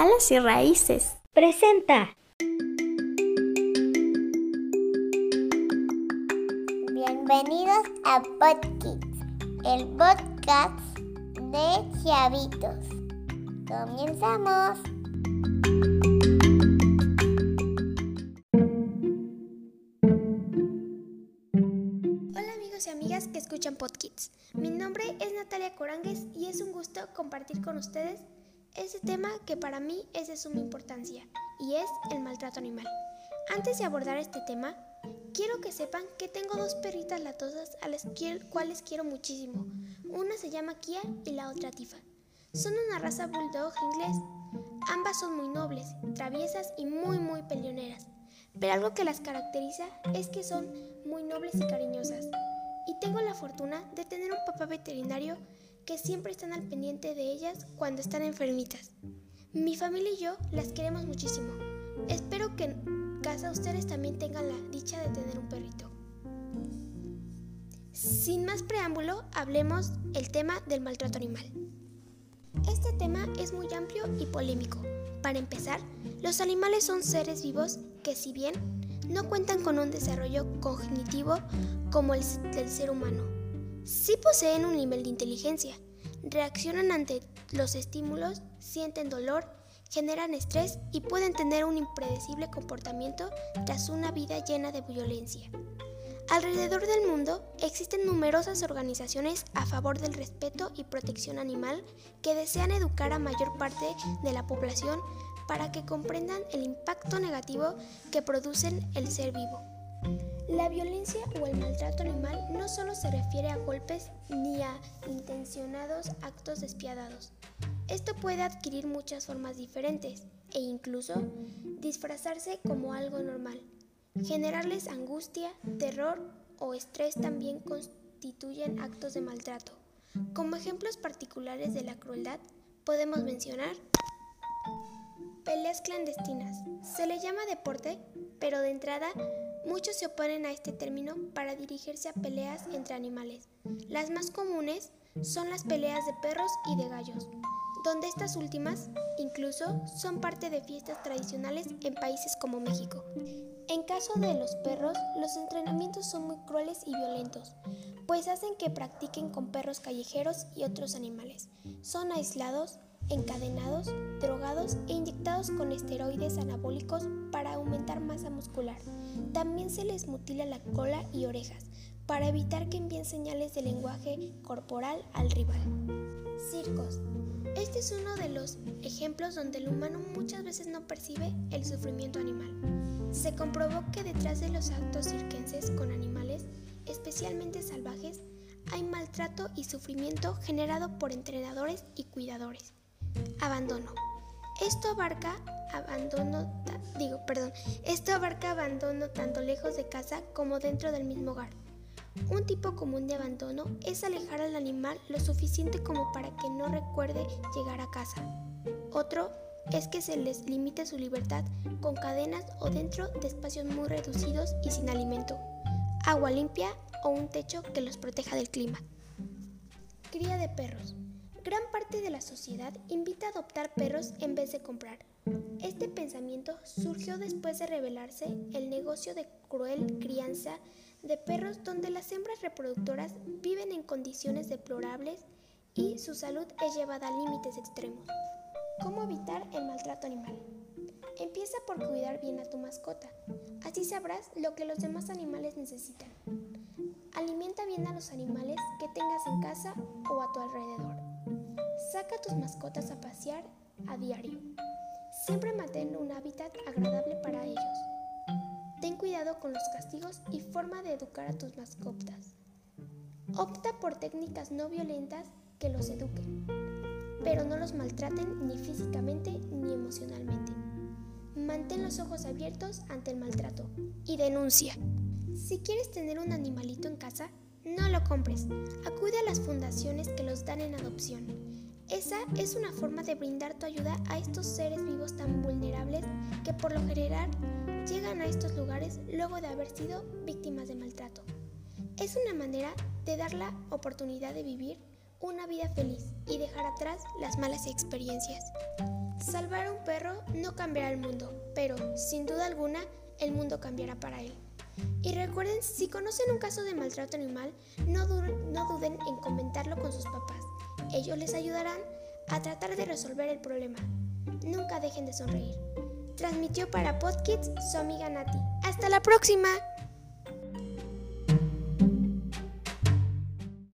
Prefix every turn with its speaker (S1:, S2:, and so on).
S1: Alas y Raíces.
S2: Presenta.
S3: Bienvenidos a Podkids, el podcast de Chavitos. Comenzamos.
S4: Hola amigos y amigas que escuchan Podkids. Mi nombre es Natalia Corangues y es un gusto compartir con ustedes este tema que para mí es de suma importancia y es el maltrato animal. Antes de abordar este tema, quiero que sepan que tengo dos perritas latosas a las cuales quiero muchísimo. Una se llama Kia y la otra Tifa. Son una raza bulldog inglés. Ambas son muy nobles, traviesas y muy muy peleoneras. Pero algo que las caracteriza es que son muy nobles y cariñosas. Y tengo la fortuna de tener un papá veterinario que siempre están al pendiente de ellas cuando están enfermitas. Mi familia y yo las queremos muchísimo. Espero que en casa ustedes también tengan la dicha de tener un perrito. Sin más preámbulo, hablemos el tema del maltrato animal. Este tema es muy amplio y polémico. Para empezar, los animales son seres vivos que si bien no cuentan con un desarrollo cognitivo como el del ser humano, sí poseen un nivel de inteligencia, reaccionan ante los estímulos, sienten dolor, generan estrés y pueden tener un impredecible comportamiento tras una vida llena de violencia. Alrededor del mundo existen numerosas organizaciones a favor del respeto y protección animal que desean educar a mayor parte de la población para que comprendan el impacto negativo que producen el ser vivo. La violencia o el maltrato animal no solo se refiere a golpes ni a intencionados actos despiadados. Esto puede adquirir muchas formas diferentes e incluso disfrazarse como algo normal. Generarles angustia, terror o estrés también constituyen actos de maltrato. Como ejemplos particulares de la crueldad podemos mencionar peleas clandestinas. Se le llama deporte, pero de entrada Muchos se oponen a este término para dirigirse a peleas entre animales. Las más comunes son las peleas de perros y de gallos, donde estas últimas incluso son parte de fiestas tradicionales en países como México. En caso de los perros, los entrenamientos son muy crueles y violentos, pues hacen que practiquen con perros callejeros y otros animales. Son aislados, encadenados, drogados e inyectados con esteroides anabólicos para aumentar masa muscular. También se les mutila la cola y orejas para evitar que envíen señales de lenguaje corporal al rival. Circos. Este es uno de los ejemplos donde el humano muchas veces no percibe el sufrimiento animal. Se comprobó que detrás de los actos circenses con animales, especialmente salvajes, hay maltrato y sufrimiento generado por entrenadores y cuidadores. Abandono. Esto abarca abandono, digo, perdón, esto abarca abandono tanto lejos de casa como dentro del mismo hogar. Un tipo común de abandono es alejar al animal lo suficiente como para que no recuerde llegar a casa. Otro es que se les limite su libertad con cadenas o dentro de espacios muy reducidos y sin alimento, agua limpia o un techo que los proteja del clima. Cría de perros. Gran parte de la sociedad invita a adoptar perros en vez de comprar. Este pensamiento surgió después de revelarse el negocio de cruel crianza de perros donde las hembras reproductoras viven en condiciones deplorables y su salud es llevada a límites extremos. ¿Cómo evitar el maltrato animal? Empieza por cuidar bien a tu mascota. Así sabrás lo que los demás animales necesitan. Alimenta bien a los animales que tengas en casa o a tu alrededor. Saca a tus mascotas a pasear a diario. Siempre mantén un hábitat agradable para ellos. Ten cuidado con los castigos y forma de educar a tus mascotas. Opta por técnicas no violentas que los eduquen, pero no los maltraten ni físicamente ni emocionalmente. Mantén los ojos abiertos ante el maltrato y denuncia. Si quieres tener un animalito en casa, no lo compres. Acude a las fundaciones que los dan en adopción. Esa es una forma de brindar tu ayuda a estos seres vivos tan vulnerables que por lo general llegan a estos lugares luego de haber sido víctimas de maltrato. Es una manera de dar la oportunidad de vivir una vida feliz y dejar atrás las malas experiencias. Salvar a un perro no cambiará el mundo, pero, sin duda alguna, el mundo cambiará para él. Y recuerden, si conocen un caso de maltrato animal, no, no duden en comentarlo con sus papás. Ellos les ayudarán a tratar de resolver el problema. Nunca dejen de sonreír. Transmitió para Podkids su amiga Nati. ¡Hasta la próxima!